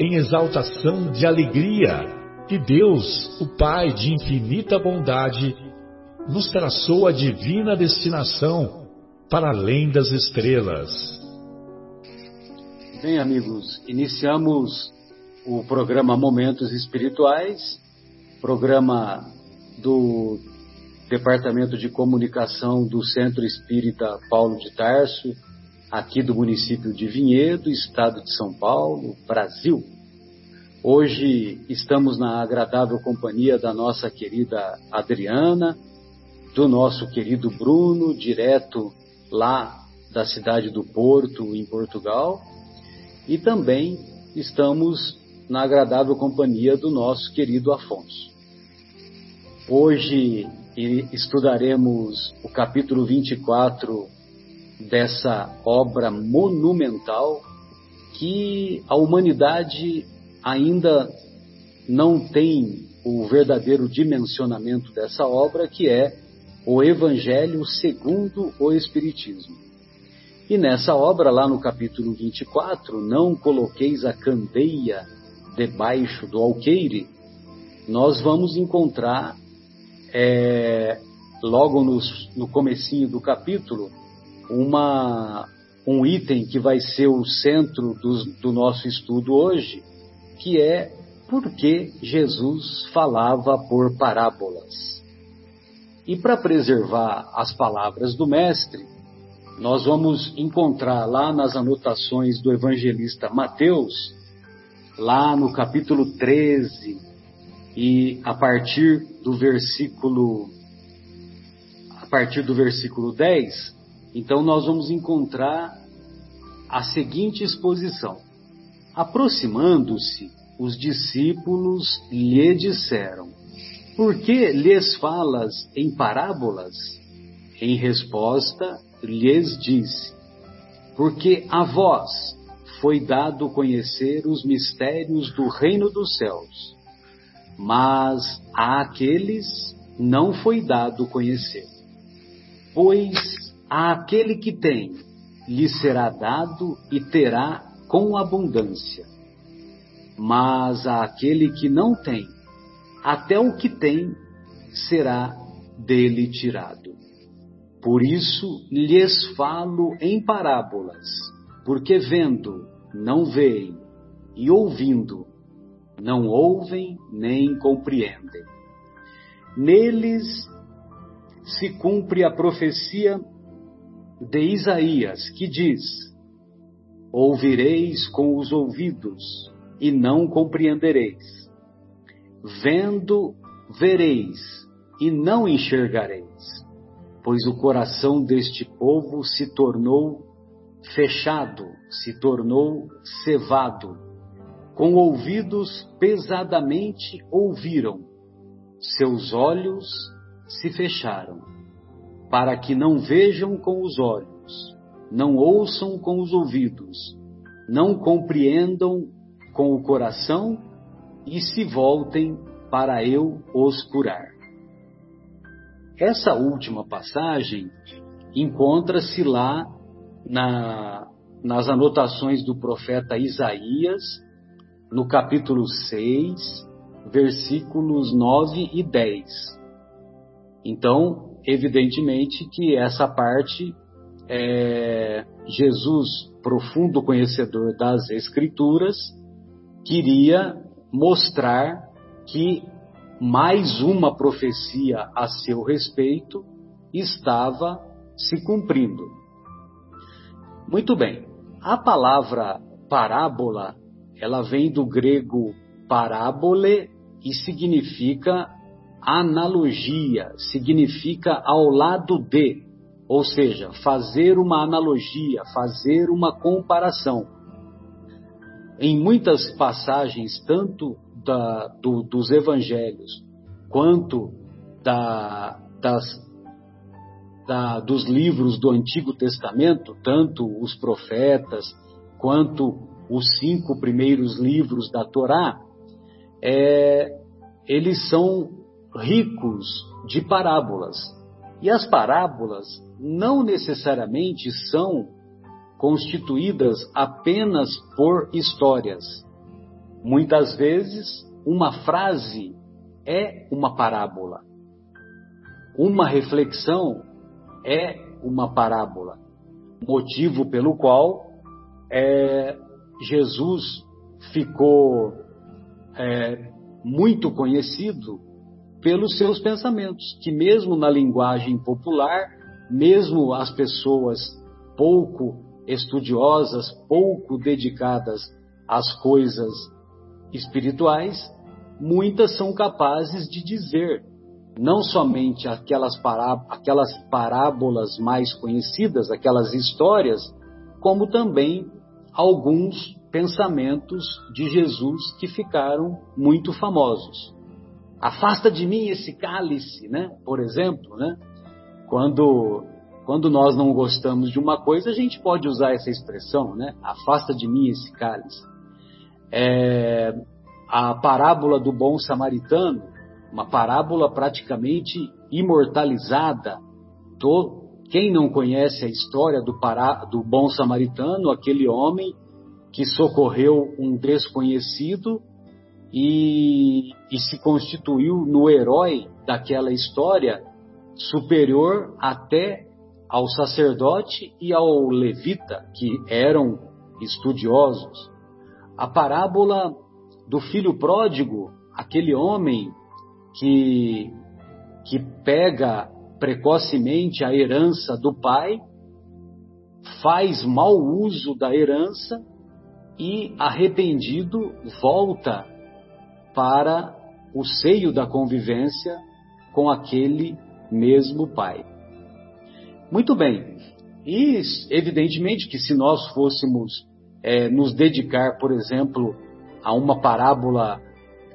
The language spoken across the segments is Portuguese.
em exaltação de alegria que Deus, o Pai de infinita bondade, nos traçou a divina destinação para além das estrelas. Bem, amigos, iniciamos o programa Momentos Espirituais, programa do Departamento de Comunicação do Centro Espírita Paulo de Tarso, aqui do município de Vinhedo, estado de São Paulo, Brasil. Hoje estamos na agradável companhia da nossa querida Adriana, do nosso querido Bruno, direto lá da cidade do Porto, em Portugal, e também estamos na agradável companhia do nosso querido Afonso. Hoje estudaremos o capítulo 24 dessa obra monumental que a humanidade ainda não tem o verdadeiro dimensionamento dessa obra, que é o Evangelho segundo o Espiritismo. E nessa obra, lá no capítulo 24, Não coloqueis a candeia debaixo do alqueire, nós vamos encontrar, é, logo nos, no comecinho do capítulo, uma, um item que vai ser o centro do, do nosso estudo hoje, que é por que Jesus falava por parábolas. E para preservar as palavras do Mestre, nós vamos encontrar lá nas anotações do evangelista Mateus, lá no capítulo 13, e a partir do versículo a partir do versículo 10, então nós vamos encontrar a seguinte exposição: Aproximando-se, os discípulos lhe disseram: Por que lhes falas em parábolas? Em resposta, lhes disse: Porque a vós foi dado conhecer os mistérios do reino dos céus, mas a aqueles não foi dado conhecer. Pois àquele que tem, lhe será dado e terá com abundância. Mas àquele que não tem, até o que tem será dele tirado. Por isso lhes falo em parábolas, porque vendo, não veem, e ouvindo, não ouvem nem compreendem. Neles se cumpre a profecia de Isaías, que diz: Ouvireis com os ouvidos e não compreendereis. Vendo, vereis e não enxergareis, pois o coração deste povo se tornou fechado, se tornou cevado. Com ouvidos pesadamente ouviram, seus olhos se fecharam para que não vejam com os olhos, não ouçam com os ouvidos, não compreendam com o coração e se voltem para eu os curar. Essa última passagem encontra-se lá na, nas anotações do profeta Isaías, no capítulo 6, versículos 9 e 10. Então, evidentemente que essa parte é, Jesus, profundo conhecedor das Escrituras, queria mostrar que mais uma profecia a seu respeito estava se cumprindo. Muito bem. A palavra parábola, ela vem do grego parábole e significa analogia, significa ao lado de, ou seja, fazer uma analogia, fazer uma comparação. Em muitas passagens, tanto da, do, dos evangelhos quanto da, das, da, dos livros do Antigo Testamento, tanto os profetas quanto os cinco primeiros livros da Torá, é, eles são ricos de parábolas. E as parábolas não necessariamente são constituídas apenas por histórias. Muitas vezes, uma frase é uma parábola. Uma reflexão é uma parábola. Motivo pelo qual é, Jesus ficou é, muito conhecido pelos seus pensamentos, que mesmo na linguagem popular, mesmo as pessoas pouco estudiosas, pouco dedicadas às coisas espirituais, muitas são capazes de dizer não somente aquelas, pará aquelas parábolas mais conhecidas, aquelas histórias, como também alguns pensamentos de Jesus que ficaram muito famosos. Afasta de mim esse cálice, né? Por exemplo, né? Quando quando nós não gostamos de uma coisa, a gente pode usar essa expressão, né? Afasta de mim esse cálice. É, a parábola do bom samaritano, uma parábola praticamente imortalizada. quem não conhece a história do, pará, do bom samaritano, aquele homem que socorreu um desconhecido e, e se constituiu no herói daquela história, superior até ao sacerdote e ao levita, que eram estudiosos. A parábola do filho pródigo, aquele homem que, que pega precocemente a herança do pai, faz mau uso da herança e, arrependido, volta para o seio da convivência com aquele mesmo pai. Muito bem. E, evidentemente, que se nós fôssemos é, nos dedicar, por exemplo, a uma parábola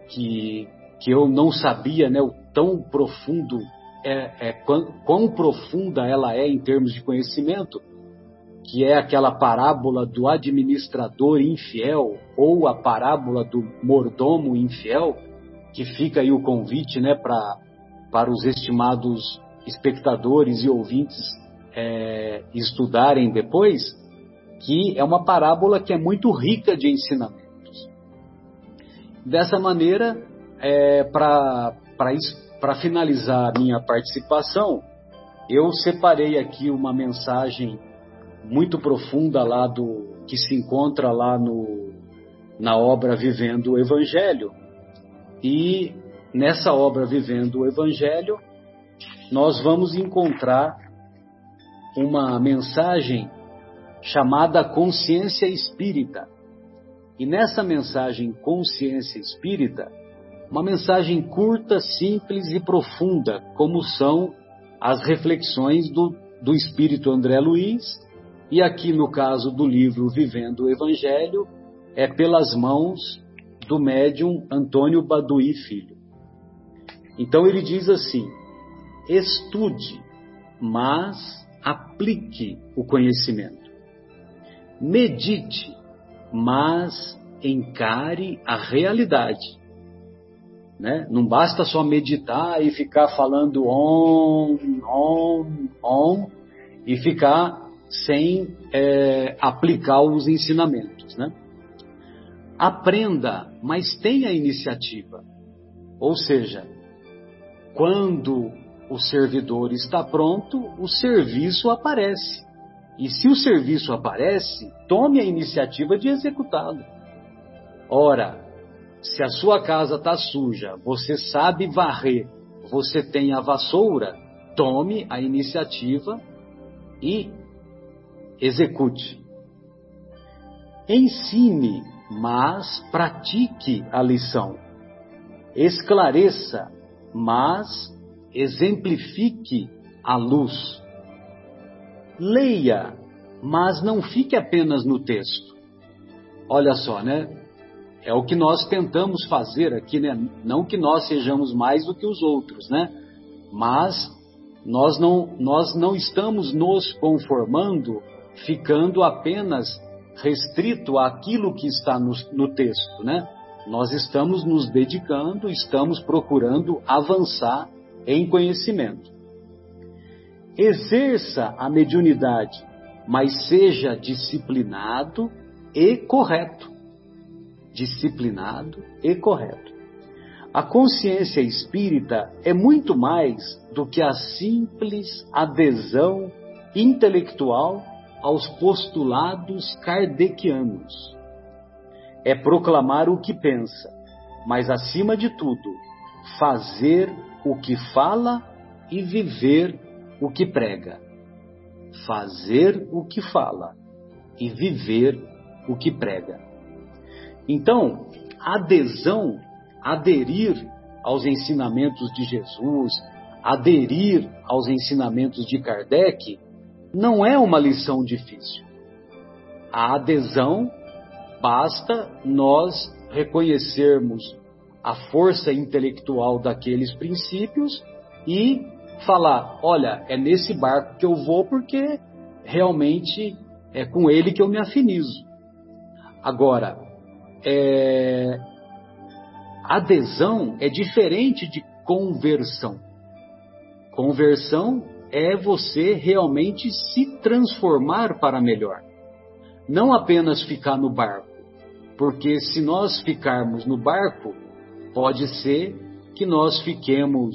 que, que eu não sabia, né, o tão profundo, é, é, quão, quão profunda ela é em termos de conhecimento, que é aquela parábola do administrador infiel ou a parábola do mordomo infiel, que fica aí o convite né, pra, para os estimados espectadores e ouvintes é, estudarem depois, que é uma parábola que é muito rica de ensinamentos. Dessa maneira, é, para finalizar a minha participação, eu separei aqui uma mensagem muito profunda lá do que se encontra lá no, na obra Vivendo o Evangelho. E nessa obra Vivendo o Evangelho, nós vamos encontrar uma mensagem chamada Consciência Espírita. E nessa mensagem Consciência Espírita, uma mensagem curta, simples e profunda, como são as reflexões do, do Espírito André Luiz e aqui no caso do livro Vivendo o Evangelho, é pelas mãos do médium Antônio Baduí Filho. Então ele diz assim: estude, mas aplique o conhecimento. Medite, mas encare a realidade. Né? Não basta só meditar e ficar falando on, on, on e ficar sem é, aplicar os ensinamentos. Né? Aprenda, mas tenha iniciativa. Ou seja, quando o servidor está pronto, o serviço aparece. E se o serviço aparece, tome a iniciativa de executá-lo. Ora, se a sua casa está suja, você sabe varrer, você tem a vassoura, tome a iniciativa e execute. Ensine, mas pratique a lição. Esclareça, mas exemplifique a luz. Leia, mas não fique apenas no texto. Olha só, né? É o que nós tentamos fazer aqui, né? Não que nós sejamos mais do que os outros, né? Mas nós não, nós não estamos nos conformando ficando apenas restrito àquilo que está no, no texto, né? Nós estamos nos dedicando, estamos procurando avançar em conhecimento. Exerça a mediunidade, mas seja disciplinado e correto. Disciplinado e correto. A consciência espírita é muito mais do que a simples adesão intelectual aos postulados kardecianos. É proclamar o que pensa, mas acima de tudo, fazer o que fala e viver o que prega. Fazer o que fala e viver o que prega. Então, adesão aderir aos ensinamentos de Jesus, aderir aos ensinamentos de Kardec, não é uma lição difícil. A adesão basta nós reconhecermos a força intelectual daqueles princípios e falar: olha, é nesse barco que eu vou porque realmente é com ele que eu me afinizo. Agora, é, Adesão é diferente de conversão. Conversão é você realmente se transformar para melhor. Não apenas ficar no barco. Porque se nós ficarmos no barco, pode ser que nós fiquemos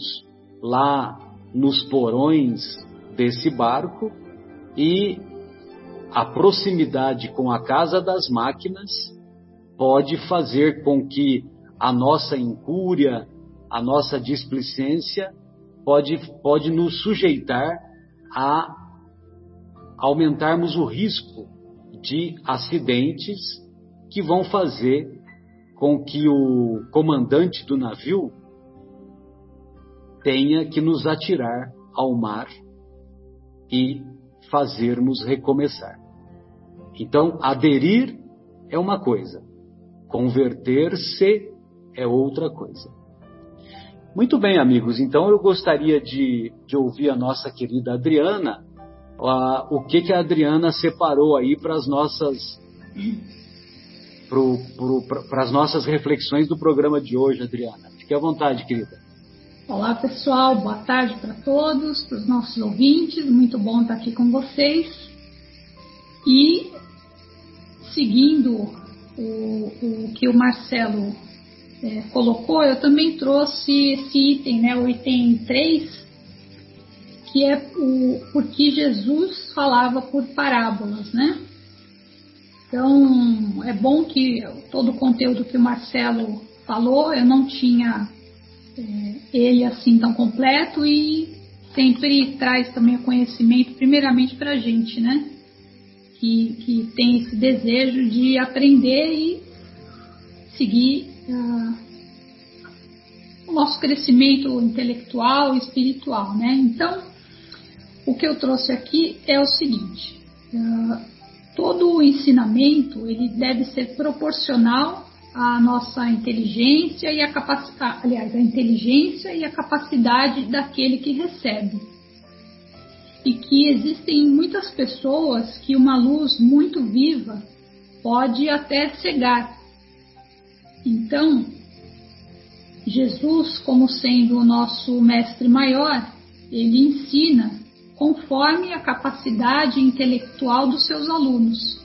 lá nos porões desse barco e a proximidade com a casa das máquinas pode fazer com que a nossa incúria, a nossa displicência pode, pode nos sujeitar a aumentarmos o risco de acidentes que vão fazer com que o comandante do navio tenha que nos atirar ao mar e fazermos recomeçar. Então, aderir é uma coisa, converter-se é outra coisa. Muito bem, amigos. Então eu gostaria de, de ouvir a nossa querida Adriana, uh, o que, que a Adriana separou aí para as nossas para as nossas reflexões do programa de hoje, Adriana. Fique à vontade, querida. Olá, pessoal. Boa tarde para todos, para os nossos ouvintes. Muito bom estar aqui com vocês. E seguindo o, o que o Marcelo é, colocou, eu também trouxe esse item, né, o item 3, que é o porque Jesus falava por parábolas, né? Então, é bom que todo o conteúdo que o Marcelo falou, eu não tinha é, ele assim tão completo e sempre traz também o conhecimento, primeiramente para a gente, né? Que, que tem esse desejo de aprender e seguir o nosso crescimento intelectual e espiritual, né? Então, o que eu trouxe aqui é o seguinte: uh, todo o ensinamento ele deve ser proporcional à nossa inteligência e a capacidade, aliás, a inteligência e a capacidade daquele que recebe. E que existem muitas pessoas que uma luz muito viva pode até cegar, então, Jesus, como sendo o nosso mestre maior, ele ensina conforme a capacidade intelectual dos seus alunos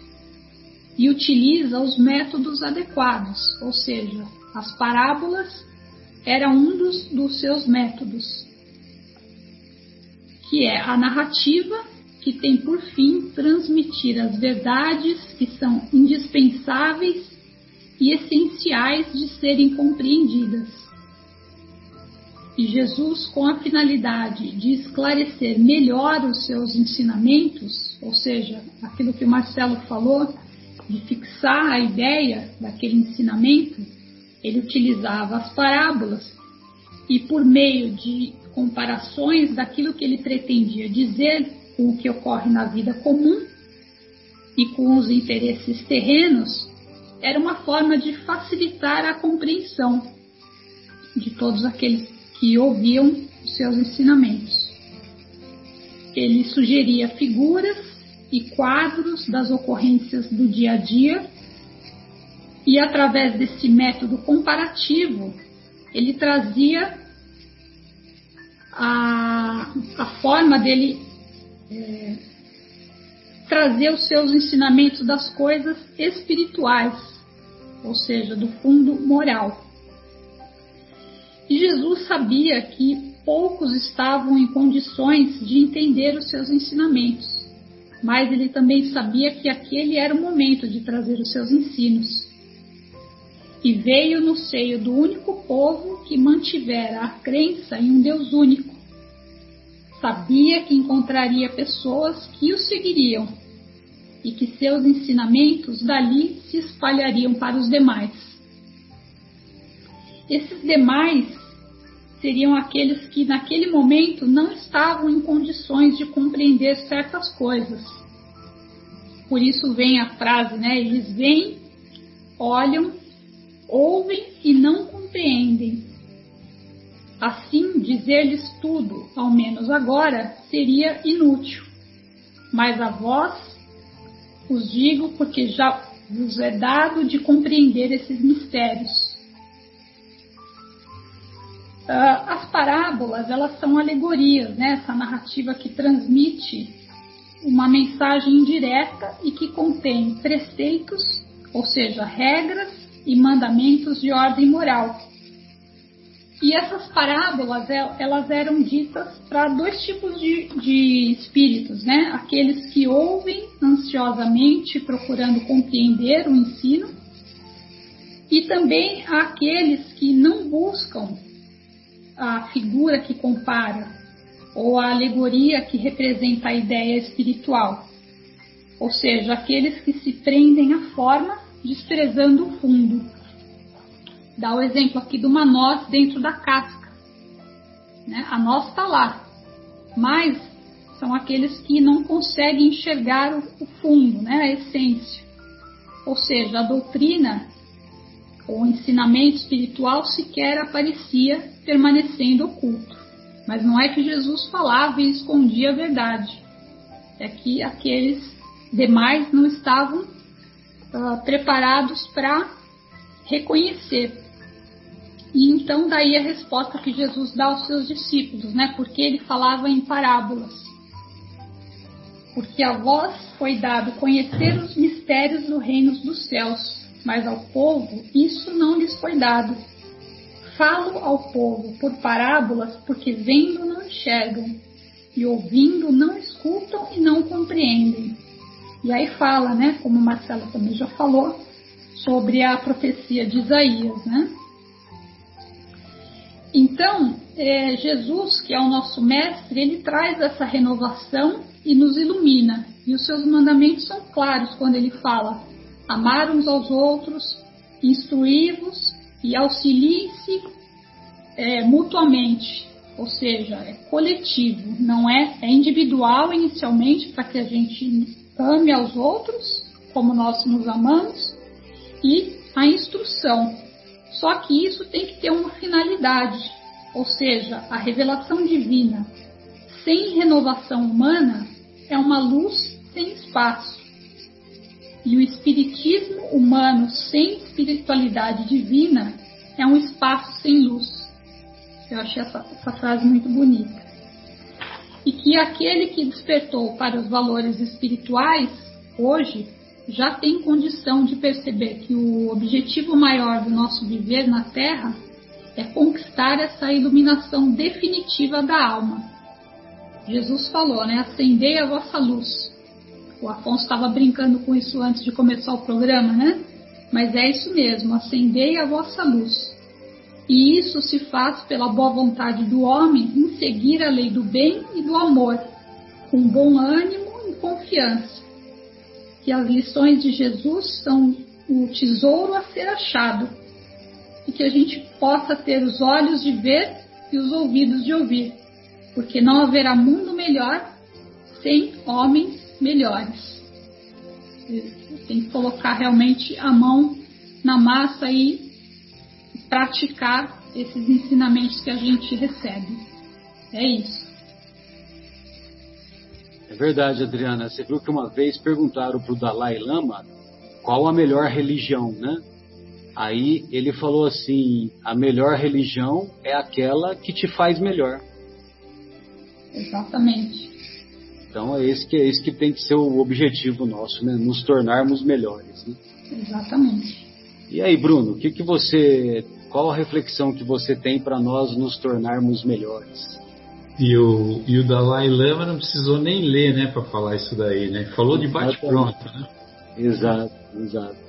e utiliza os métodos adequados, ou seja, as parábolas era um dos, dos seus métodos, que é a narrativa que tem por fim transmitir as verdades que são indispensáveis e essenciais de serem compreendidas. E Jesus, com a finalidade de esclarecer melhor os seus ensinamentos, ou seja, aquilo que o Marcelo falou, de fixar a ideia daquele ensinamento, ele utilizava as parábolas e, por meio de comparações daquilo que ele pretendia dizer com o que ocorre na vida comum e com os interesses terrenos, era uma forma de facilitar a compreensão de todos aqueles que ouviam os seus ensinamentos. Ele sugeria figuras e quadros das ocorrências do dia a dia, e através desse método comparativo, ele trazia a, a forma dele é, trazer os seus ensinamentos das coisas espirituais, ou seja, do fundo moral. E Jesus sabia que poucos estavam em condições de entender os seus ensinamentos, mas ele também sabia que aquele era o momento de trazer os seus ensinos. E veio no seio do único povo que mantivera a crença em um Deus único. Sabia que encontraria pessoas que o seguiriam e que seus ensinamentos dali se espalhariam para os demais. Esses demais seriam aqueles que naquele momento não estavam em condições de compreender certas coisas. Por isso vem a frase, né? Eles vêm, olham, ouvem e não compreendem. Assim, dizer-lhes tudo, ao menos agora, seria inútil. Mas a vós os digo porque já vos é dado de compreender esses mistérios Uh, as parábolas, elas são alegorias, né? Essa narrativa que transmite uma mensagem direta e que contém preceitos, ou seja, regras e mandamentos de ordem moral. E essas parábolas, elas eram ditas para dois tipos de, de espíritos, né? Aqueles que ouvem ansiosamente, procurando compreender o ensino, e também aqueles que não buscam a figura que compara ou a alegoria que representa a ideia espiritual, ou seja, aqueles que se prendem à forma desprezando o fundo. Dá o exemplo aqui de uma noz dentro da casca. Né? A noz está lá, mas são aqueles que não conseguem enxergar o fundo, né? a essência. Ou seja, a doutrina o ensinamento espiritual sequer aparecia permanecendo oculto. Mas não é que Jesus falava e escondia a verdade. É que aqueles demais não estavam uh, preparados para reconhecer. E então daí a resposta que Jesus dá aos seus discípulos, né? Porque ele falava em parábolas. Porque a vós foi dado conhecer os mistérios do reino dos céus, mas ao povo isso não lhes foi dado. Falo ao povo por parábolas, porque vendo não enxergam, e ouvindo não escutam e não compreendem. E aí fala, né, como Marcela também já falou, sobre a profecia de Isaías, né? Então, é, Jesus, que é o nosso mestre, ele traz essa renovação e nos ilumina. E os seus mandamentos são claros quando ele fala: amar uns aos outros, instruí-vos e auxiliem-se é, mutuamente, ou seja, é coletivo, não é, é individual inicialmente para que a gente ame aos outros como nós nos amamos e a instrução. Só que isso tem que ter uma finalidade, ou seja, a revelação divina sem renovação humana é uma luz sem espaço. E o espiritismo humano sem espiritualidade divina é um espaço sem luz. Eu achei essa, essa frase muito bonita. E que aquele que despertou para os valores espirituais, hoje, já tem condição de perceber que o objetivo maior do nosso viver na Terra é conquistar essa iluminação definitiva da alma. Jesus falou, né? Acendei a vossa luz. O Afonso estava brincando com isso antes de começar o programa, né? mas é isso mesmo, acendei a vossa luz. E isso se faz pela boa vontade do homem em seguir a lei do bem e do amor, com bom ânimo e confiança. Que as lições de Jesus são o tesouro a ser achado e que a gente possa ter os olhos de ver e os ouvidos de ouvir, porque não haverá mundo melhor sem homens melhores. Tem que colocar realmente a mão na massa e praticar esses ensinamentos que a gente recebe. É isso. É verdade, Adriana. Você viu que uma vez perguntaram para o Dalai Lama qual a melhor religião, né? Aí ele falou assim: a melhor religião é aquela que te faz melhor. Exatamente. Então é esse que é esse que tem que ser o objetivo nosso, né? Nos tornarmos melhores. Né? Exatamente. E aí, Bruno, o que que você, qual a reflexão que você tem para nós nos tornarmos melhores? E o, e o Dalai Lama não precisou nem ler, né, para falar isso daí, né? Falou de bate pronto, né? Exato, exato.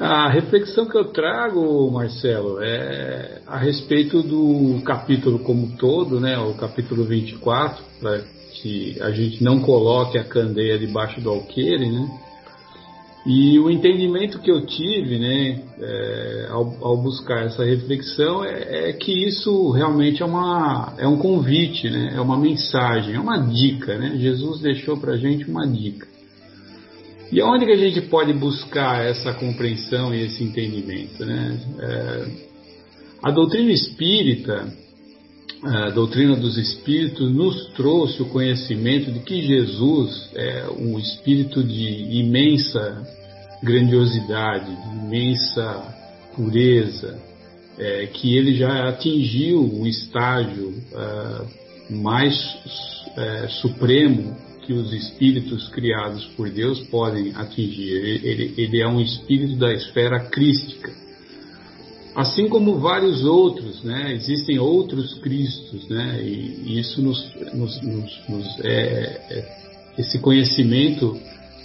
A reflexão que eu trago, Marcelo, é a respeito do capítulo como todo, né, o capítulo 24, para que a gente não coloque a candeia debaixo do alqueire, né? E o entendimento que eu tive, né, é, ao, ao, buscar essa reflexão, é, é, que isso realmente é, uma, é um convite, né, é uma mensagem, é uma dica, né? Jesus deixou para a gente uma dica. E aonde que a gente pode buscar essa compreensão e esse entendimento? Né? É, a doutrina espírita, a doutrina dos espíritos, nos trouxe o conhecimento de que Jesus é um espírito de imensa grandiosidade, de imensa pureza, é, que ele já atingiu o estágio é, mais é, supremo que os espíritos criados por Deus podem atingir. Ele, ele, ele, é um espírito da esfera crística. Assim como vários outros, né? existem outros Cristos, né? e, isso nos, nos, nos, nos é, é, esse conhecimento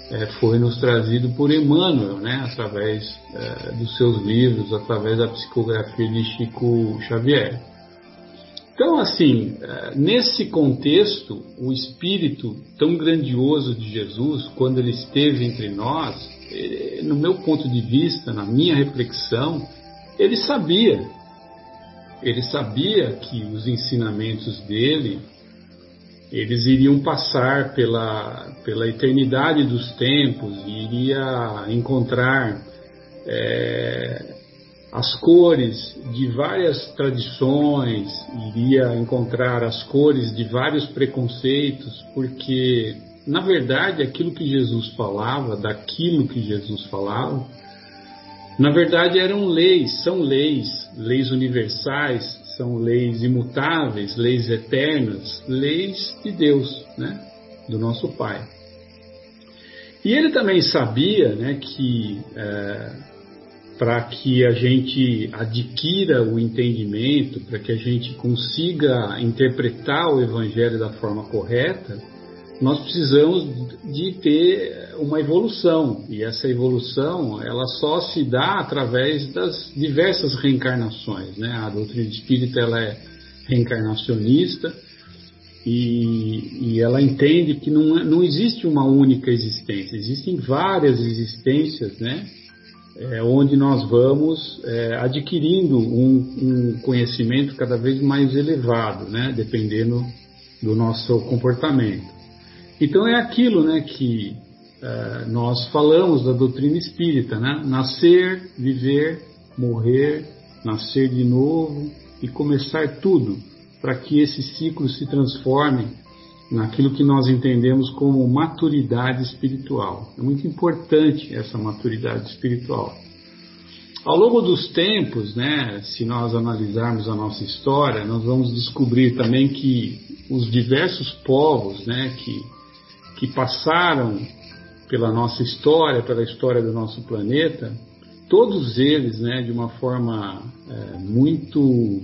é, foi nos trazido por Emmanuel, né? através é, dos seus livros, através da psicografia de Chico Xavier. Então, assim, é, nesse contexto, o espírito tão grandioso de Jesus, quando ele esteve entre nós, no meu ponto de vista, na minha reflexão, ele sabia. Ele sabia que os ensinamentos dele eles iriam passar pela, pela eternidade dos tempos iria encontrar é, as cores de várias tradições, iria encontrar as cores de vários preconceitos, porque, na verdade, aquilo que Jesus falava, daquilo que Jesus falava, na verdade eram leis, são leis, leis universais, são leis imutáveis, leis eternas, leis de Deus, né, do nosso Pai. E ele também sabia né, que é, para que a gente adquira o entendimento, para que a gente consiga interpretar o Evangelho da forma correta, nós precisamos de ter uma evolução e essa evolução ela só se dá através das diversas reencarnações, né? A doutrina espírita ela é reencarnacionista e, e ela entende que não, não existe uma única existência, existem várias existências, né? é, onde nós vamos é, adquirindo um, um, conhecimento cada vez mais elevado, né, dependendo do nosso comportamento. Então é aquilo né, que é, nós falamos da doutrina espírita, né? nascer, viver, morrer, nascer de novo e começar tudo para que esse ciclo se transforme naquilo que nós entendemos como maturidade espiritual. É muito importante essa maturidade espiritual. Ao longo dos tempos, né, se nós analisarmos a nossa história, nós vamos descobrir também que os diversos povos né, que, que passaram pela nossa história, pela história do nosso planeta, todos eles, né, de uma forma é, muito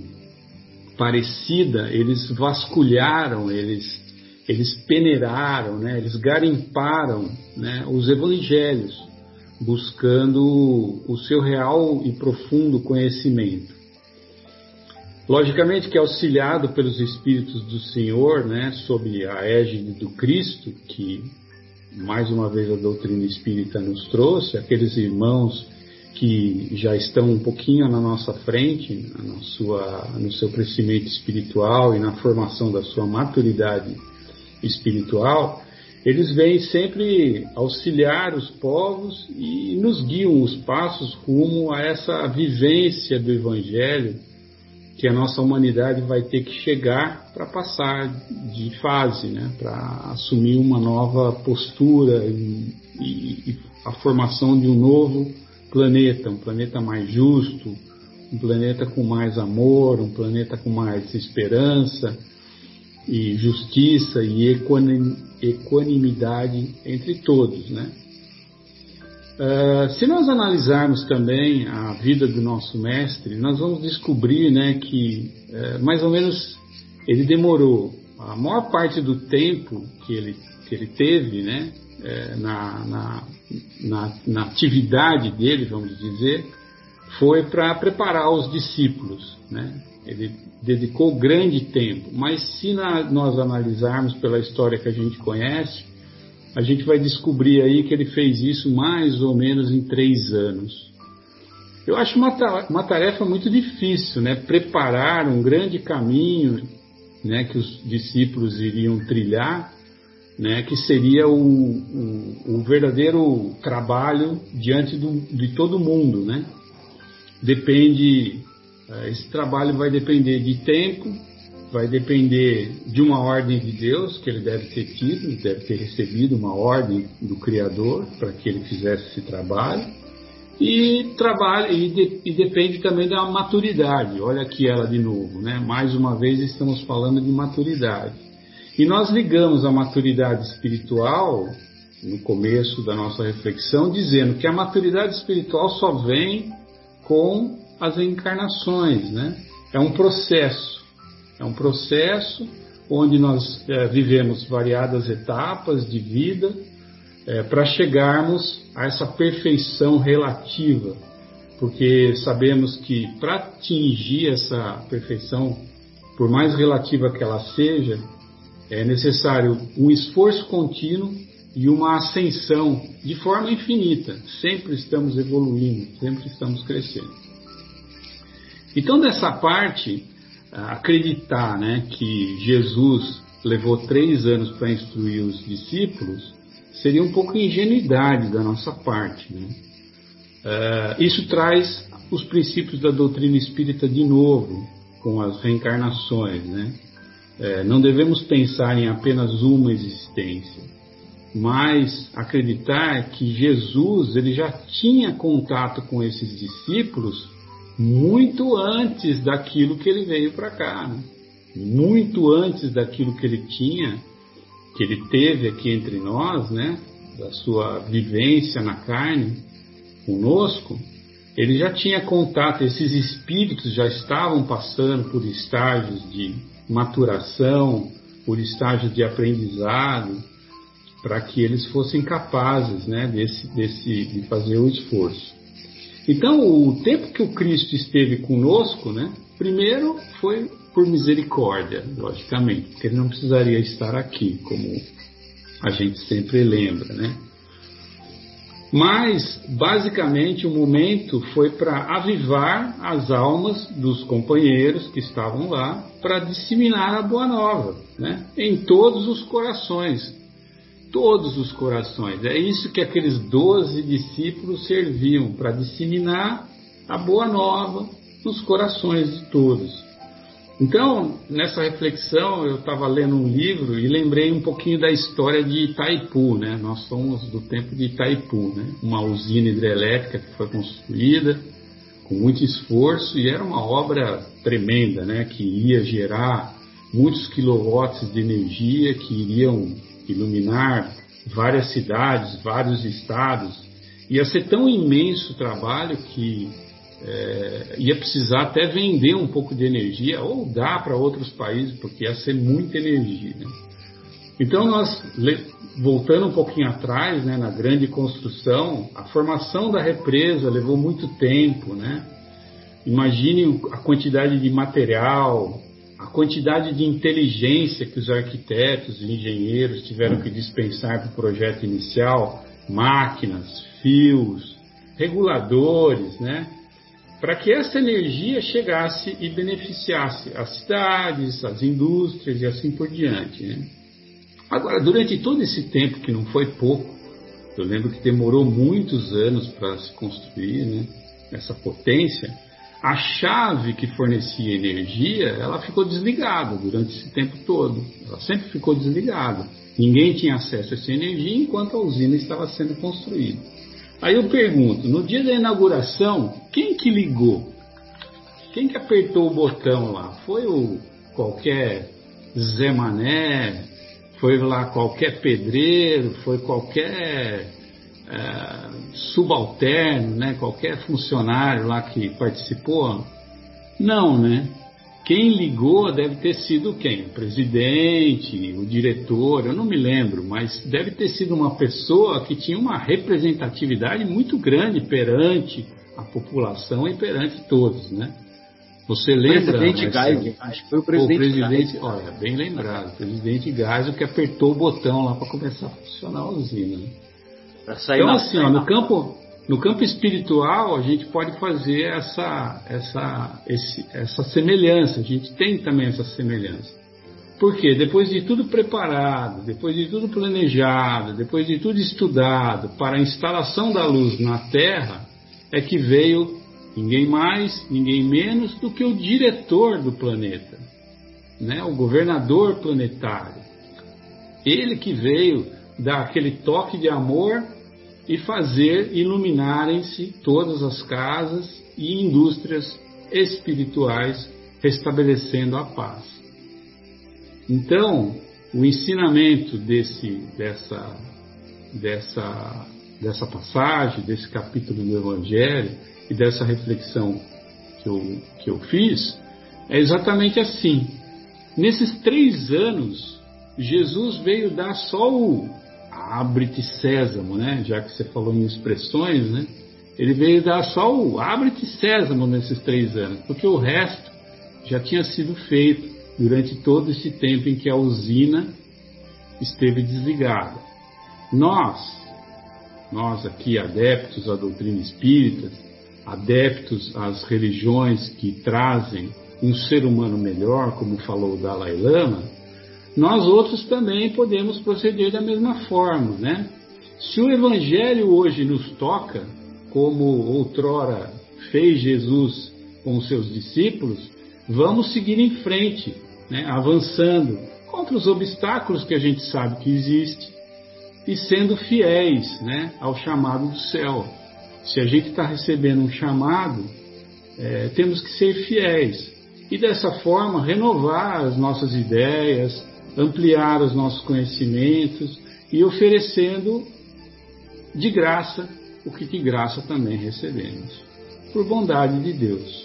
parecida, eles vasculharam, eles eles peneiraram, né, eles garimparam né, os evangelhos buscando o seu real e profundo conhecimento. Logicamente que auxiliado pelos Espíritos do Senhor, né, sob a égide do Cristo, que mais uma vez a doutrina espírita nos trouxe, aqueles irmãos que já estão um pouquinho na nossa frente, na sua, no seu crescimento espiritual e na formação da sua maturidade espiritual, eles vêm sempre auxiliar os povos e nos guiam os passos rumo a essa vivência do Evangelho que a nossa humanidade vai ter que chegar para passar de fase, né? para assumir uma nova postura e, e, a formação de um novo planeta, um planeta mais justo, um planeta com mais amor, um planeta com mais esperança e justiça e equanimidade entre todos, né? Uh, se nós analisarmos também a vida do nosso mestre, nós vamos descobrir né, que uh, mais ou menos ele demorou a maior parte do tempo que ele, que ele teve né, uh, na, na, na, na, atividade dele, vamos dizer, foi para preparar os discípulos. Né? Ele dedicou grande tempo, mas se nós analisarmos pela história que a gente conhece, a gente vai descobrir aí que ele fez isso mais ou menos em três anos. Eu acho uma, uma tarefa muito difícil, né? Preparar um grande caminho, né? Que os discípulos iriam trilhar, né? Que seria o, o, o verdadeiro trabalho diante do, de todo mundo, né? Depende, eh, esse trabalho vai depender de tempo, vai depender de uma ordem de Deus que ele deve ter tido, deve ter recebido uma ordem do Criador para que ele fizesse esse trabalho. E, trabalha, e, de, e depende também da maturidade. Olha aqui ela de novo, né? Mais uma vez estamos falando de maturidade. E nós ligamos a maturidade espiritual no começo da nossa reflexão, dizendo que a maturidade espiritual só vem com as encarnações, né? É um processo. É um processo onde nós é, vivemos variadas etapas de vida é, para chegarmos a essa perfeição relativa, porque sabemos que para atingir essa perfeição, por mais relativa que ela seja, é necessário um esforço contínuo e uma ascensão de forma infinita. Sempre estamos evoluindo, sempre estamos crescendo. Então, dessa parte, acreditar né, que Jesus levou três anos para instruir os discípulos seria um pouco ingenuidade da nossa parte. Né? Uh, isso traz os princípios da doutrina espírita de novo, com as reencarnações. Né? Uh, não devemos pensar em apenas uma existência, mas acreditar que Jesus ele já tinha contato com esses discípulos muito antes daquilo que ele veio para cá, né? muito antes daquilo que ele tinha, que ele teve aqui entre nós, né? da sua vivência na carne conosco, ele já tinha contato, esses espíritos já estavam passando por estágios de maturação, por estágios de aprendizado, para que eles fossem capazes né, desse, desse, de fazer o esforço. Então, o tempo que o Cristo esteve conosco, né, primeiro foi por misericórdia, logicamente, porque ele não precisaria estar aqui, como a gente sempre lembra, né? Mas, basicamente, o momento foi para avivar as almas dos companheiros que estavam lá para disseminar a boa nova, né? Em todos os corações, todos os corações. É isso que aqueles doze discípulos serviam para disseminar a boa nova nos corações de todos. Então, nessa reflexão, eu estava lendo um livro e lembrei um pouquinho da história de Itaipu, né? Nós somos do tempo de Itaipu, né? Uma usina hidrelétrica que foi construída com muito esforço e era uma obra tremenda, né? Que iria gerar muitos quilowatts de energia que iriam iluminar várias cidades, vários estados. Ia ser tão imenso o trabalho que é, ia precisar até vender um pouco de energia ou dar para outros países, porque ia ser muita energia. Né? Então nós voltando um pouquinho atrás, né, na grande construção, a formação da represa levou muito tempo, né? Imagine a quantidade de material, a quantidade de inteligência que os arquitetos e engenheiros tiveram que dispensar para o projeto inicial, máquinas, fios, reguladores, né? Para que essa energia chegasse e beneficiasse as cidades, as indústrias e assim por diante. Né? Agora, durante todo esse tempo, que não foi pouco, eu lembro que demorou muitos anos para se construir né, essa potência, a chave que fornecia energia, ela ficou desligada durante esse tempo todo. Ela sempre ficou desligada. Ninguém tinha acesso a essa energia enquanto a usina estava sendo construída. Aí eu pergunto, no dia da inauguração, quem que ligou? Quem que apertou o botão lá? Foi o qualquer Zé Mané, foi lá qualquer pedreiro, foi qualquer subalterno, né, qualquer funcionário lá que participou? Não, né? Quem ligou deve ter sido quem? O presidente, o diretor, eu não me lembro, mas deve ter sido uma pessoa que tinha uma representatividade muito grande perante a população e perante todos, né? Você lembra? Presidente Geisel, acho que foi o presidente. O presidente, olha, bem lembrado, o presidente Geisel que apertou o botão lá para começar a funcionar a usina. Né? Então, assim, ó, no campo, no campo espiritual, a gente pode fazer essa, essa, esse, essa semelhança. A gente tem também essa semelhança. Porque depois de tudo preparado, depois de tudo planejado, depois de tudo estudado para a instalação da luz na Terra, é que veio Ninguém mais, ninguém menos do que o diretor do planeta, né? o governador planetário. Ele que veio dar aquele toque de amor e fazer iluminarem-se todas as casas e indústrias espirituais, restabelecendo a paz. Então, o ensinamento desse, dessa, dessa, dessa passagem, desse capítulo do Evangelho, e dessa reflexão que eu, que eu fiz é exatamente assim. Nesses três anos, Jesus veio dar só o abre-te sésamo, né? Já que você falou em expressões, né? Ele veio dar só o abre-te sésamo nesses três anos, porque o resto já tinha sido feito durante todo esse tempo em que a usina esteve desligada. Nós, nós aqui adeptos à doutrina espírita, adeptos às religiões que trazem um ser humano melhor, como falou o Dalai Lama, nós outros também podemos proceder da mesma forma, né? Se o Evangelho hoje nos toca, como outrora fez Jesus com os seus discípulos, vamos seguir em frente, né? avançando contra os obstáculos que a gente sabe que existe e sendo fiéis né? ao chamado do céu. Se a gente está recebendo um chamado, é, temos que ser fiéis e dessa forma renovar as nossas ideias, ampliar os nossos conhecimentos e oferecendo de graça o que de graça também recebemos, por bondade de Deus.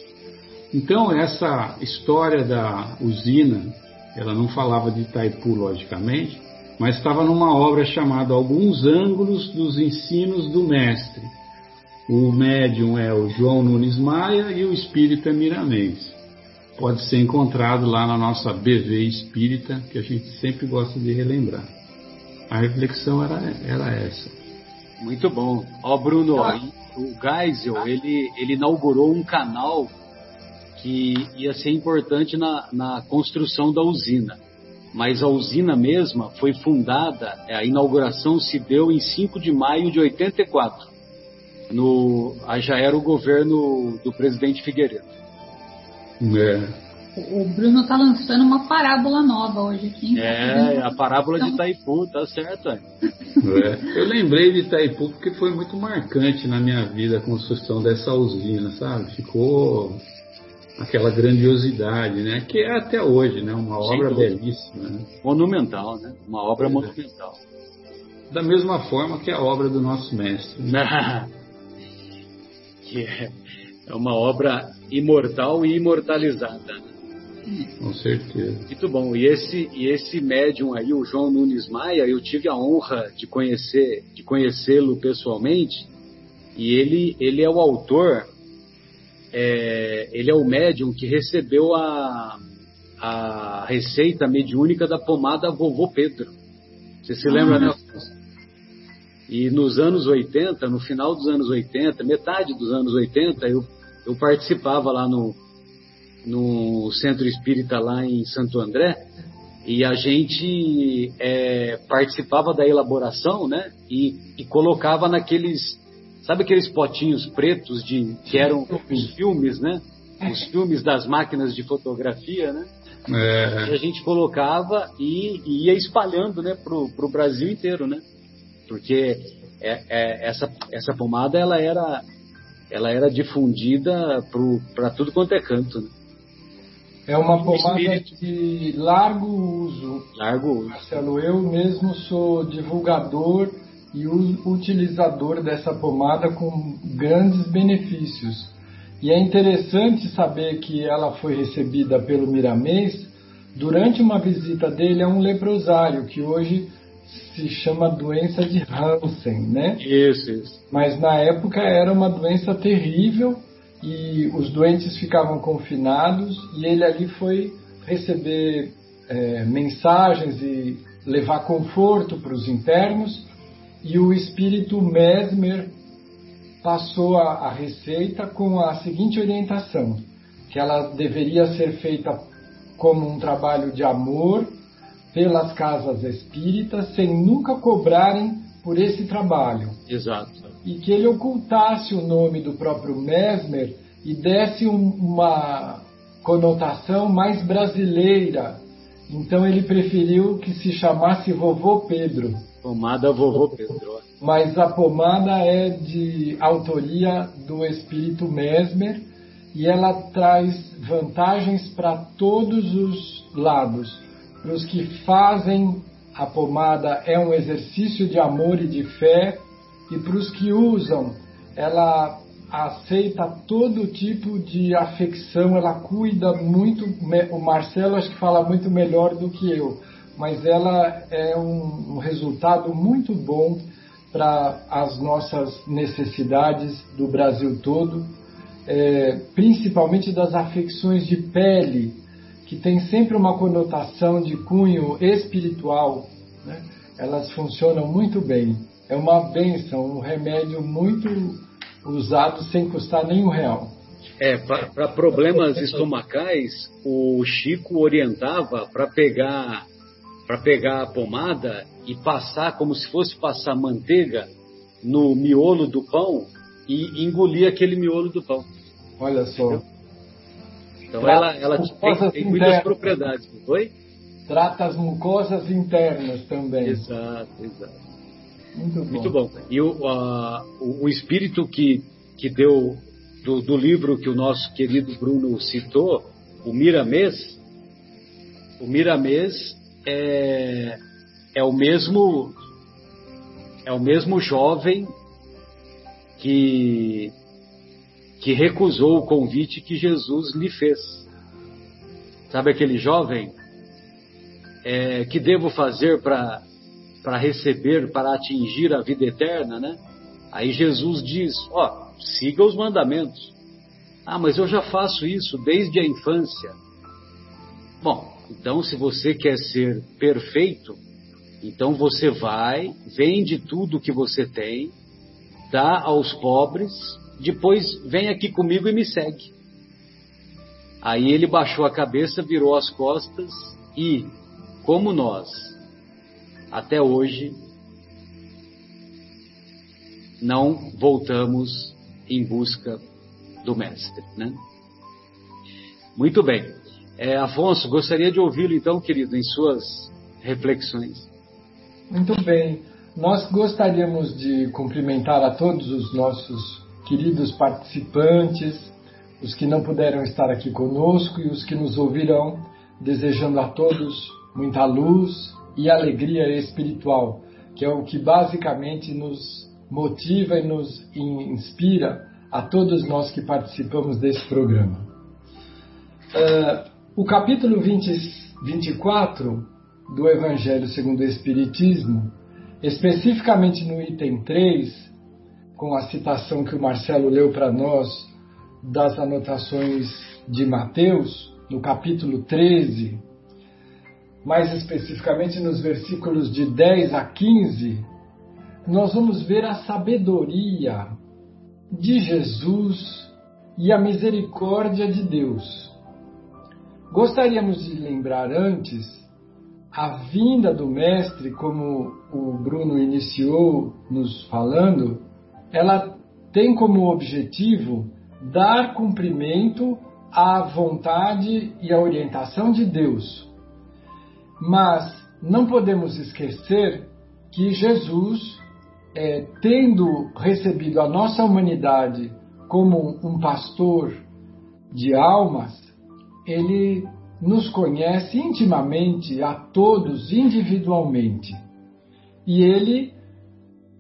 Então, essa história da usina, ela não falava de Itaipu, logicamente, mas estava numa obra chamada Alguns Ângulos dos Ensinos do Mestre, o médium é o João Nunes Maia e o espírito é Miramês. Pode ser encontrado lá na nossa BV Espírita, que a gente sempre gosta de relembrar. A reflexão era, era essa. Muito bom. Ó, Bruno, ah. o Geisel, ele, ele inaugurou um canal que ia ser importante na, na construção da usina. Mas a usina mesma foi fundada, a inauguração se deu em 5 de maio de 84 no, já era o governo do presidente Figueiredo. É. O Bruno tá lançando uma parábola nova hoje aqui. É, a parábola de Itaipu, tá certo. É. É. Eu lembrei de Itaipu porque foi muito marcante na minha vida a construção dessa usina, sabe? Ficou aquela grandiosidade, né? Que é até hoje, né? Uma obra Sim, belíssima. Né? Monumental, né? Uma obra é. monumental. Da mesma forma que a obra do nosso mestre. Né? que é uma obra imortal e imortalizada. Com certeza. Muito bom. E esse, e esse médium aí, o João Nunes Maia, eu tive a honra de conhecer, de conhecê-lo pessoalmente. E ele, ele é o autor, é, ele é o médium que recebeu a, a receita mediúnica da pomada Vovô Pedro. Você se lembra, né? E nos anos 80, no final dos anos 80, metade dos anos 80, eu, eu participava lá no, no Centro Espírita lá em Santo André e a gente é, participava da elaboração, né? E, e, colocava naqueles, sabe aqueles potinhos pretos de que eram os filmes, né? Os filmes das máquinas de fotografia, né? É. E a gente colocava e, e ia espalhando, né? Pro, pro Brasil inteiro, né? Porque é, é, essa essa pomada ela era ela era difundida para tudo quanto é canto, né? É uma pomada de largo uso. Largo uso. Marcelo, eu mesmo sou divulgador e utilizador dessa pomada com grandes benefícios. E é interessante saber que ela foi recebida pelo Miramês durante uma visita dele a um leprosário, que hoje se chama doença de Hansen, né? Isso, isso. Mas na época era uma doença terrível e os doentes ficavam confinados e ele ali foi receber é, mensagens e levar conforto para os internos e o espírito Mesmer passou a, a receita com a seguinte orientação que ela deveria ser feita como um trabalho de amor pelas casas espíritas sem nunca cobrarem por esse trabalho. Exato e que ele ocultasse o nome do próprio Mesmer e desse um, uma conotação mais brasileira. Então ele preferiu que se chamasse Vovô Pedro. Pomada Vovô Pedro. Mas a pomada é de autoria do espírito Mesmer e ela traz vantagens para todos os lados. Para os que fazem a pomada é um exercício de amor e de fé e para os que usam, ela aceita todo tipo de afecção, ela cuida muito. O Marcelo acho que fala muito melhor do que eu, mas ela é um, um resultado muito bom para as nossas necessidades do Brasil todo, é, principalmente das afecções de pele, que tem sempre uma conotação de cunho espiritual. Né? Elas funcionam muito bem é uma benção, um remédio muito usado sem custar nenhum real. É, para problemas estomacais, o Chico orientava para pegar para pegar a pomada e passar como se fosse passar manteiga no miolo do pão e engolir aquele miolo do pão. Olha só. Então ela, ela tem, tem muitas propriedades, foi? Trata as mucosas internas também. Exato, exato. Muito bom. Muito bom. E o, o, o, espírito que, que deu do, do, livro que o nosso querido Bruno citou, o Miramês, o Miramês é, é o mesmo é o mesmo jovem que que recusou o convite que Jesus lhe fez. Sabe aquele jovem? É, que devo fazer para receber, para atingir a vida eterna, né? Aí Jesus diz: ó, siga os mandamentos. Ah, mas eu já faço isso desde a infância. Bom, então se você quer ser perfeito, então você vai, vende tudo que você tem, dá aos pobres, depois vem aqui comigo e me segue. Aí ele baixou a cabeça, virou as costas e, como nós até hoje não voltamos em busca do Mestre. Né? Muito bem. É, Afonso, gostaria de ouvi-lo então, querido, em suas reflexões. Muito bem. Nós gostaríamos de cumprimentar a todos os nossos queridos participantes, os que não puderam estar aqui conosco e os que nos ouvirão, desejando a todos muita luz, e alegria espiritual, que é o que basicamente nos motiva e nos inspira a todos nós que participamos desse programa. Uh, O capítulo 20, 24 do Evangelho segundo o Espiritismo, especificamente no item 3, com a citação que o Marcelo leu para nós das anotações de Mateus, no capítulo 13, mais especificamente nos versículos de 10 a 15, nós vamos ver a sabedoria de Jesus e a misericórdia de Deus. Gostaríamos de lembrar antes a vinda do Mestre, como o Bruno iniciou nos falando, ela tem como objetivo dar cumprimento à vontade e à orientação de Deus. Mas não podemos esquecer que Jesus, é, tendo recebido a nossa humanidade como um pastor de almas, ele nos conhece intimamente a todos individualmente. E ele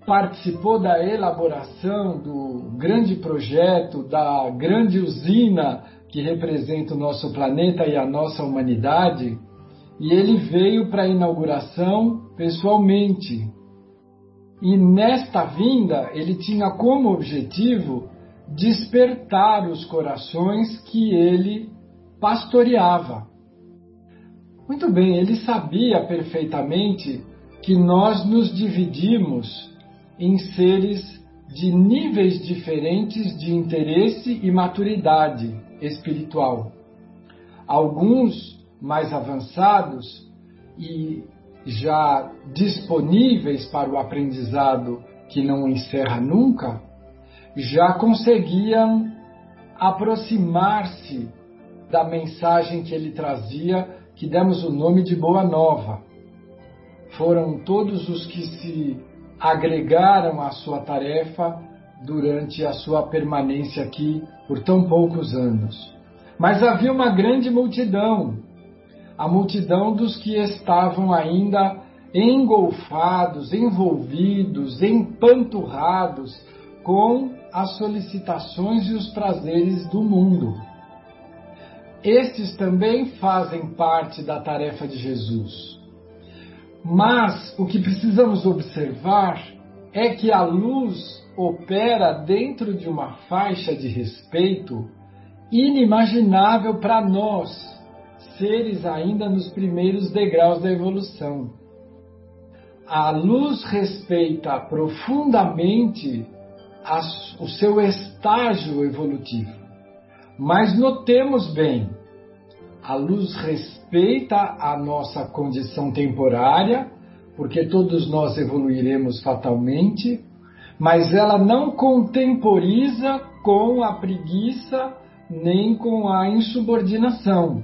participou da elaboração do grande projeto, da grande usina que representa o nosso planeta e a nossa humanidade, e ele veio para a inauguração pessoalmente. E nesta vinda, ele tinha como objetivo despertar os corações que ele pastoreava. Muito bem, ele sabia perfeitamente que nós nos dividimos em seres de níveis diferentes de interesse e maturidade espiritual. Alguns mais avançados e já disponíveis para o aprendizado que não encerra nunca, já conseguiam aproximar-se da mensagem que ele trazia, que demos o nome de Boa Nova. Foram todos os que se agregaram à sua tarefa durante a sua permanência aqui por tão poucos anos. Mas havia uma grande multidão, a multidão dos que estavam ainda engolfados, envolvidos, empanturrados com as solicitações e os prazeres do mundo. Estes também fazem parte da tarefa de Jesus. Mas o que precisamos observar é que a luz opera dentro de uma faixa de respeito inimaginável para nós, seres ainda nos primeiros degraus da evolução. A luz respeita profundamente o seu estágio evolutivo. Mas notemos bem, a luz respeita a nossa condição temporária, porque todos nós evoluiremos fatalmente, mas ela não contemporiza com a preguiça nem com a insubordinação.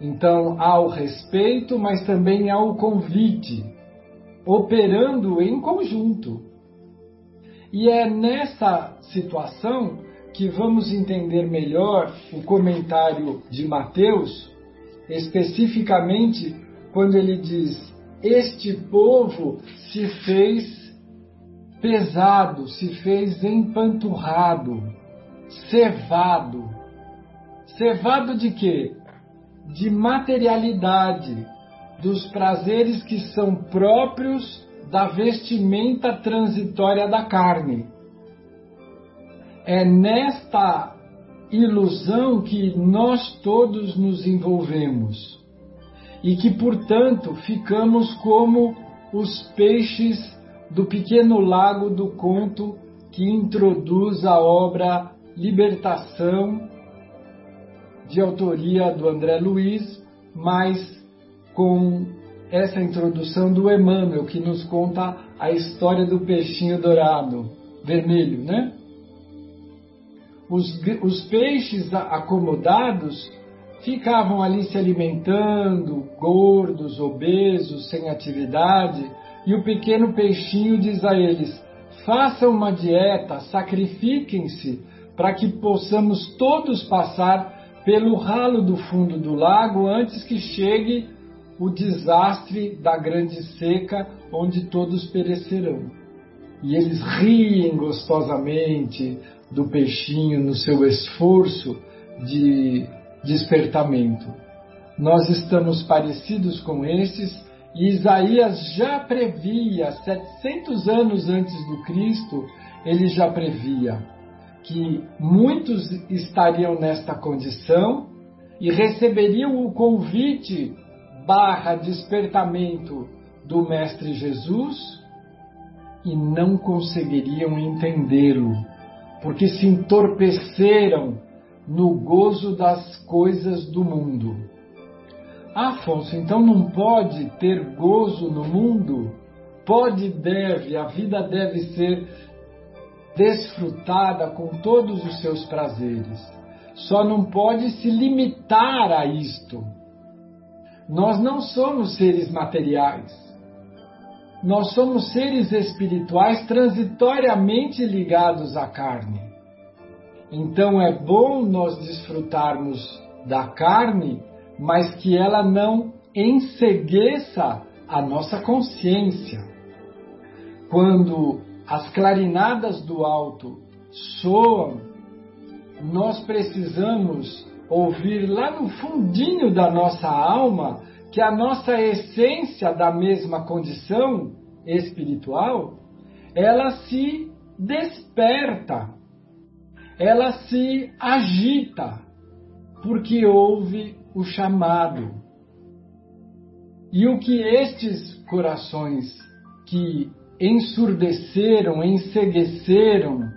Então há o respeito, mas também há o convite, operando em conjunto. E é nessa situação que vamos entender melhor o comentário de Mateus, especificamente quando ele diz: Este povo se fez pesado, se fez empanturrado, cevado. Cevado de quê? De materialidade, dos prazeres que são próprios da vestimenta transitória da carne. É nesta ilusão que nós todos nos envolvemos e que, portanto, ficamos como os peixes do pequeno lago do conto que introduz a obra Libertação, de autoria do André Luiz, mas com essa introdução do Emmanuel, que nos conta a história do peixinho dourado, vermelho, né? Os, os peixes acomodados ficavam ali se alimentando, gordos, obesos, sem atividade, e o pequeno peixinho diz a eles: façam uma dieta, sacrifiquem-se, para que possamos todos passar pelo ralo do fundo do lago antes que chegue o desastre da grande seca, onde todos perecerão. E eles riem gostosamente do peixinho no seu esforço de despertamento. Nós estamos parecidos com esses e Isaías já previa, 700 anos antes do Cristo, ele já previa que muitos estariam nesta condição e receberiam o convite barra despertamento do Mestre Jesus e não conseguiriam entendê-lo, porque se entorpeceram no gozo das coisas do mundo. Afonso, então não pode ter gozo no mundo? Pode, deve, a vida deve ser desfrutada com todos os seus prazeres. Só não pode se limitar a isto. Nós não somos seres materiais. Nós somos seres espirituais transitoriamente ligados à carne. Então é bom nós desfrutarmos da carne, mas que ela não ensegueça a nossa consciência. Quando as clarinadas do alto soam, nós precisamos ouvir lá no fundinho da nossa alma que a nossa essência da mesma condição espiritual, ela se desperta, ela se agita, porque ouve o chamado. E o que estes corações que ensurdeceram, ensegueceram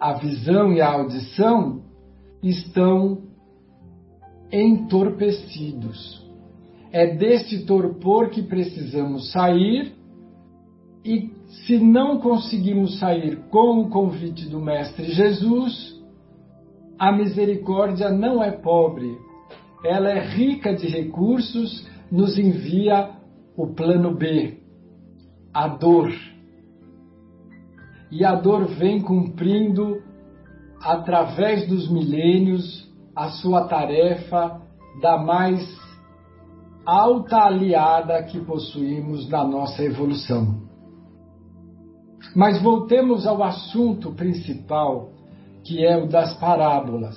a visão e a audição estão entorpecidos. É deste torpor que precisamos sair e se não conseguimos sair com o convite do Mestre Jesus, a misericórdia não é pobre, ela é rica de recursos, nos envia o plano B, a dor. E a dor vem cumprindo, através dos milênios, a sua tarefa da mais alta aliada que possuímos na nossa evolução. Mas voltemos ao assunto principal, que é o das parábolas.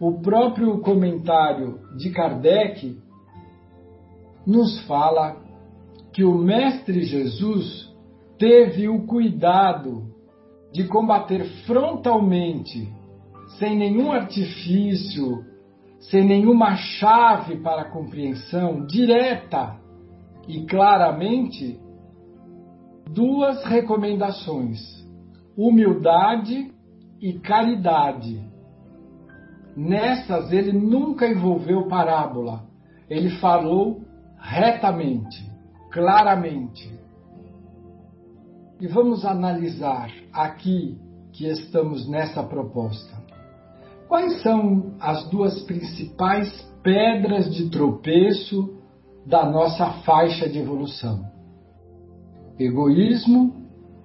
O próprio comentário de Kardec nos fala que o Mestre Jesus teve o cuidado de combater frontalmente sem nenhum artifício, sem nenhuma chave para a compreensão direta e claramente, duas recomendações: humildade e caridade. Nessas ele nunca envolveu parábola, ele falou retamente, claramente. E vamos analisar aqui que estamos nessa proposta. Quais são as duas principais pedras de tropeço da nossa faixa de evolução? Egoísmo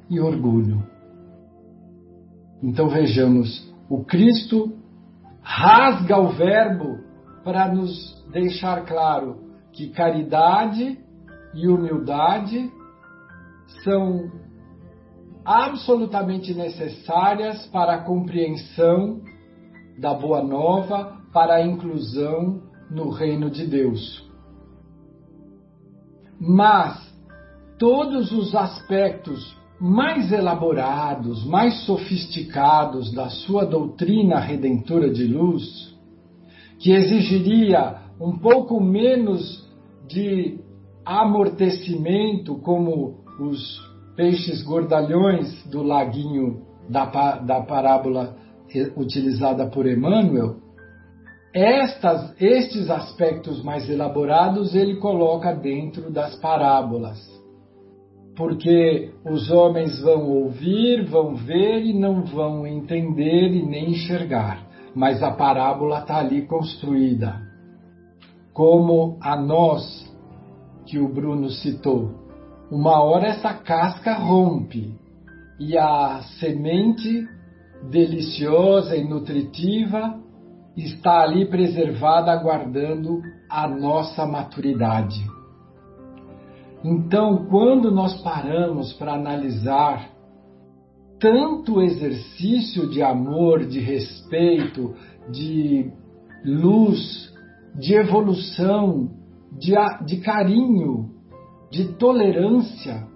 e orgulho. Então vejamos, o Cristo rasga o verbo para nos deixar claro que caridade e humildade são absolutamente necessárias para a compreensão da Boa Nova para a inclusão no reino de Deus. Mas todos os aspectos mais elaborados, mais sofisticados da sua doutrina redentora de luz, que exigiria um pouco menos de amortecimento, como os peixes gordalhões do laguinho da, da parábola utilizada por Emmanuel, estas, estes aspectos mais elaborados ele coloca dentro das parábolas. Porque os homens vão ouvir, vão ver e não vão entender e nem enxergar. Mas a parábola está ali construída. Como a nós, que o Bruno citou. Uma hora essa casca rompe e a semente deliciosa e nutritiva, está ali preservada, aguardando a nossa maturidade. Então, quando nós paramos para analisar tanto exercício de amor, de respeito, de luz, de evolução, de, de carinho, de tolerância,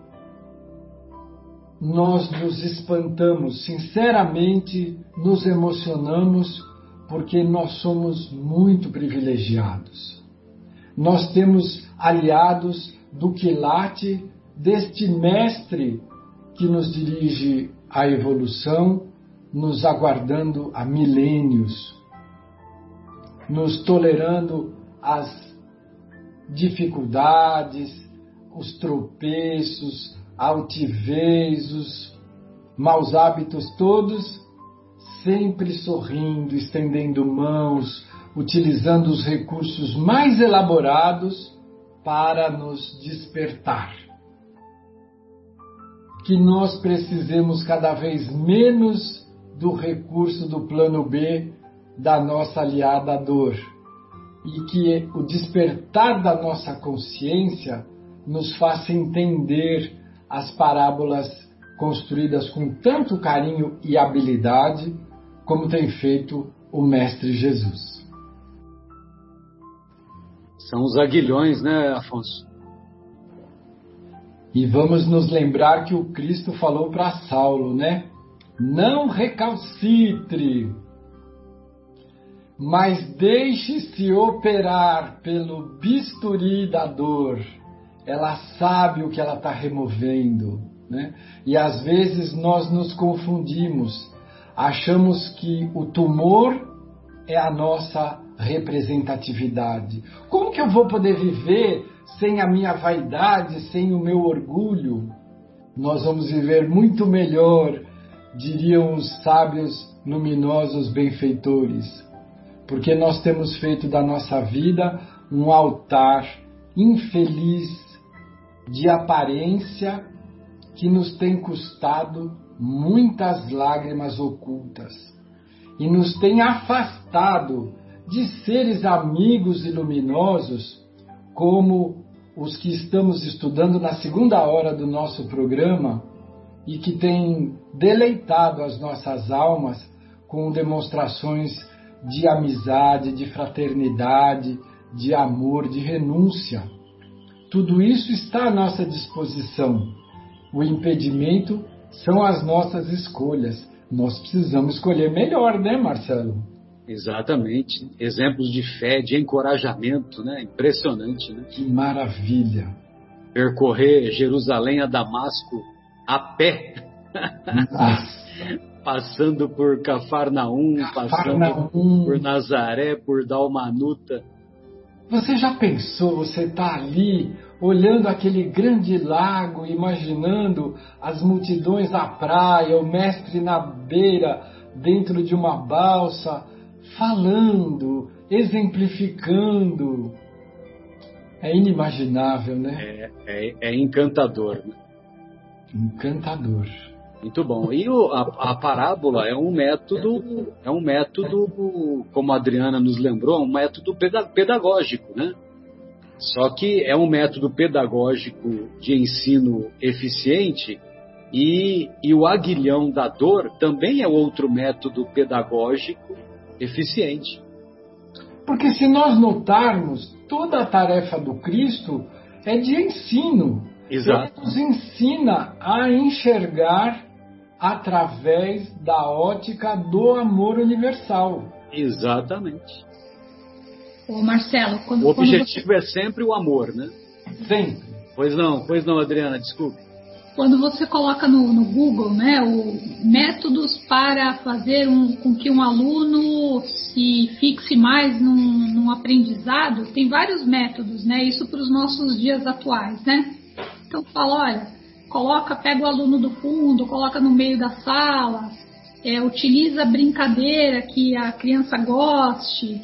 nós nos espantamos, sinceramente nos emocionamos, porque nós somos muito privilegiados. Nós temos aliados do quilate deste mestre que nos dirige à evolução, nos aguardando há milênios, nos tolerando as dificuldades, os tropeços, altivez, os maus hábitos todos, sempre sorrindo, estendendo mãos, utilizando os recursos mais elaborados para nos despertar. Que nós precisemos cada vez menos do recurso do plano B da nossa aliada dor e que o despertar da nossa consciência nos faça entender as parábolas construídas com tanto carinho e habilidade, como tem feito o Mestre Jesus. São os aguilhões, né, Afonso? E vamos nos lembrar que o Cristo falou para Saulo, né? Não recalcitre, mas deixe-se operar pelo bisturi da dor ela sabe o que ela está removendo. Né? E às vezes nós nos confundimos, achamos que o tumor é a nossa representatividade. Como que eu vou poder viver sem a minha vaidade, sem o meu orgulho? Nós vamos viver muito melhor, diriam os sábios luminosos benfeitores, porque nós temos feito da nossa vida um altar infeliz de aparência que nos tem custado muitas lágrimas ocultas e nos tem afastado de seres amigos e luminosos como os que estamos estudando na segunda hora do nosso programa e que têm deleitado as nossas almas com demonstrações de amizade, de fraternidade, de amor, de renúncia. Tudo isso está à nossa disposição. O impedimento são as nossas escolhas. Nós precisamos escolher melhor, né, Marcelo? Exatamente. Exemplos de fé, de encorajamento, né? Impressionante, né? Que maravilha. Percorrer Jerusalém a Damasco a pé. passando por Cafarnaum, Cafarnaum, passando por Nazaré, por Dalmanuta você já pensou, você está ali olhando aquele grande lago, imaginando as multidões à praia, o mestre na beira, dentro de uma balsa, falando, exemplificando. É inimaginável, né? É, é, é encantador. Encantador. Muito bom. E o, a, a, parábola é um método, é um método, como a Adriana nos lembrou, um método pedagógico, né? Só que é um método pedagógico de ensino eficiente e, e o aguilhão da dor também é outro método pedagógico eficiente. Porque se nós notarmos, toda a tarefa do Cristo é de ensino. Exato. Ele nos ensina a enxergar através da ótica do amor universal. Exatamente. Ô Marcelo, quando, o objetivo quando você... é sempre o amor, né? Sempre. Pois não, pois não, Adriana, desculpe. Quando você coloca no, no Google, né, o métodos para fazer um, com que um aluno se fixe mais num, num aprendizado, tem vários métodos, né? Isso para os nossos dias atuais, né? Então fala, olha, coloca, pega o aluno do fundo, coloca no meio da sala, é, utiliza brincadeira que a criança goste,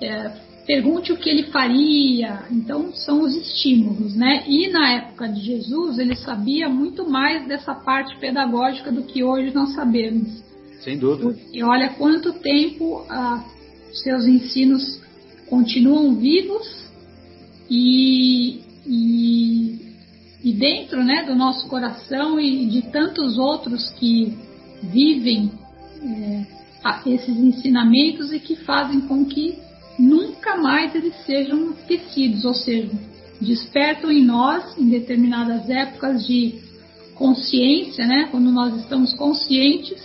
é, pergunte o que ele faria. Então, são os estímulos, né? E na época de Jesus, ele sabia muito mais dessa parte pedagógica do que hoje nós sabemos. Sem dúvida. E olha quanto tempo ah, seus ensinos continuam vivos e, e e dentro né, do nosso coração e de tantos outros que vivem é, esses ensinamentos e que fazem com que nunca mais eles sejam esquecidos, ou seja, despertam em nós, em determinadas épocas de consciência, né? Quando nós estamos conscientes,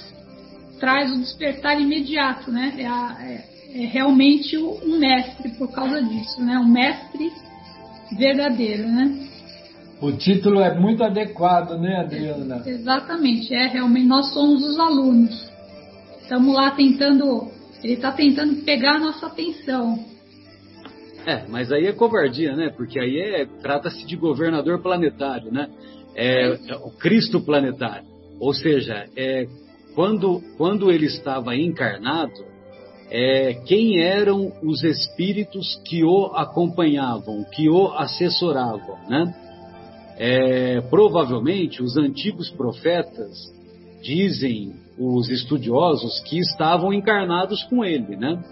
traz o despertar imediato, né? É, a, é, é realmente um mestre por causa disso, né? Um mestre verdadeiro, né? O título é muito adequado, né, Adriana? Exatamente, é realmente nós somos os alunos. Estamos lá tentando, ele está tentando pegar a nossa atenção. É, mas aí é covardia, né? Porque aí é trata-se de governador planetário, né? É, é o Cristo planetário. Ou seja, é quando quando ele estava encarnado, é, quem eram os espíritos que o acompanhavam, que o assessoravam, né? É, provavelmente os antigos profetas dizem os estudiosos que estavam encarnados com ele, né?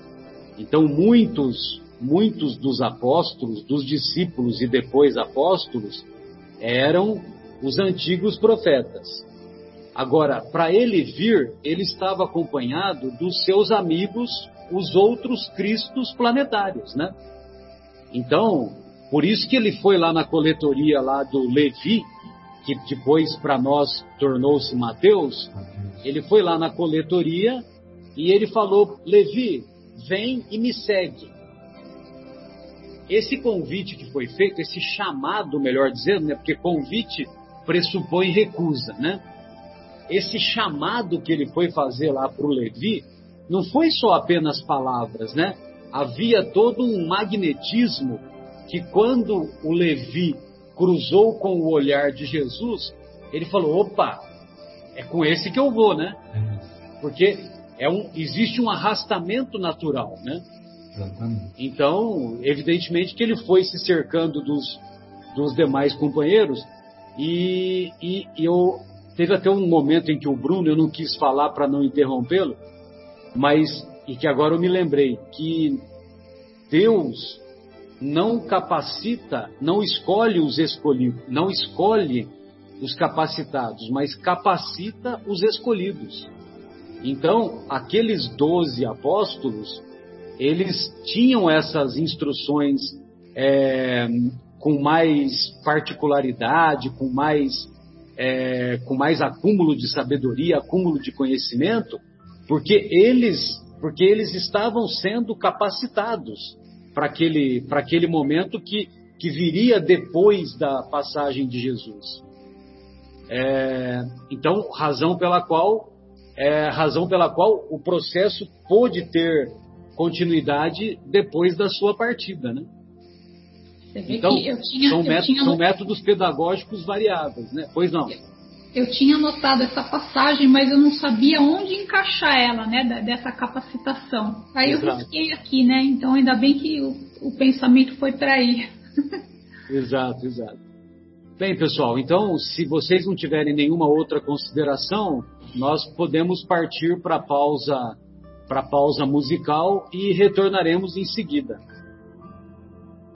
Então muitos muitos dos apóstolos, dos discípulos e depois apóstolos eram os antigos profetas. Agora, para ele vir, ele estava acompanhado dos seus amigos, os outros cristos planetários, né? Então, por isso que ele foi lá na coletoria lá do Levi, que depois para nós tornou-se Mateus, ele foi lá na coletoria e ele falou: Levi, vem e me segue. Esse convite que foi feito, esse chamado, melhor dizendo, né, porque convite pressupõe recusa, né? Esse chamado que ele foi fazer lá para o Levi não foi só apenas palavras, né? Havia todo um magnetismo que quando o Levi cruzou com o olhar de Jesus, ele falou: opa, é com esse que eu vou, né? Porque é um, existe um arrastamento natural, né? Exatamente. Então, evidentemente que ele foi se cercando dos, dos demais companheiros e, e, e eu teve até um momento em que o Bruno, eu não quis falar para não interrompê-lo, mas e que agora eu me lembrei que Deus não capacita, não escolhe os escolhidos, não escolhe os capacitados, mas capacita os escolhidos. Então, aqueles doze apóstolos, eles tinham essas instruções é, com mais particularidade, com mais, é, com mais acúmulo de sabedoria, acúmulo de conhecimento, porque eles, porque eles estavam sendo capacitados para aquele, aquele momento que, que viria depois da passagem de Jesus. É, então, razão pela qual é, razão pela qual o processo pôde ter continuidade depois da sua partida, né? Então, tinha, são, métodos, tinha... são métodos pedagógicos variáveis, né? Pois não eu tinha anotado essa passagem, mas eu não sabia onde encaixar ela, né, dessa capacitação. Aí Exato. eu risquei aqui, né? Então ainda bem que o, o pensamento foi para aí. exato, exato. Bem, pessoal, então se vocês não tiverem nenhuma outra consideração, nós podemos partir para pausa para pausa musical e retornaremos em seguida.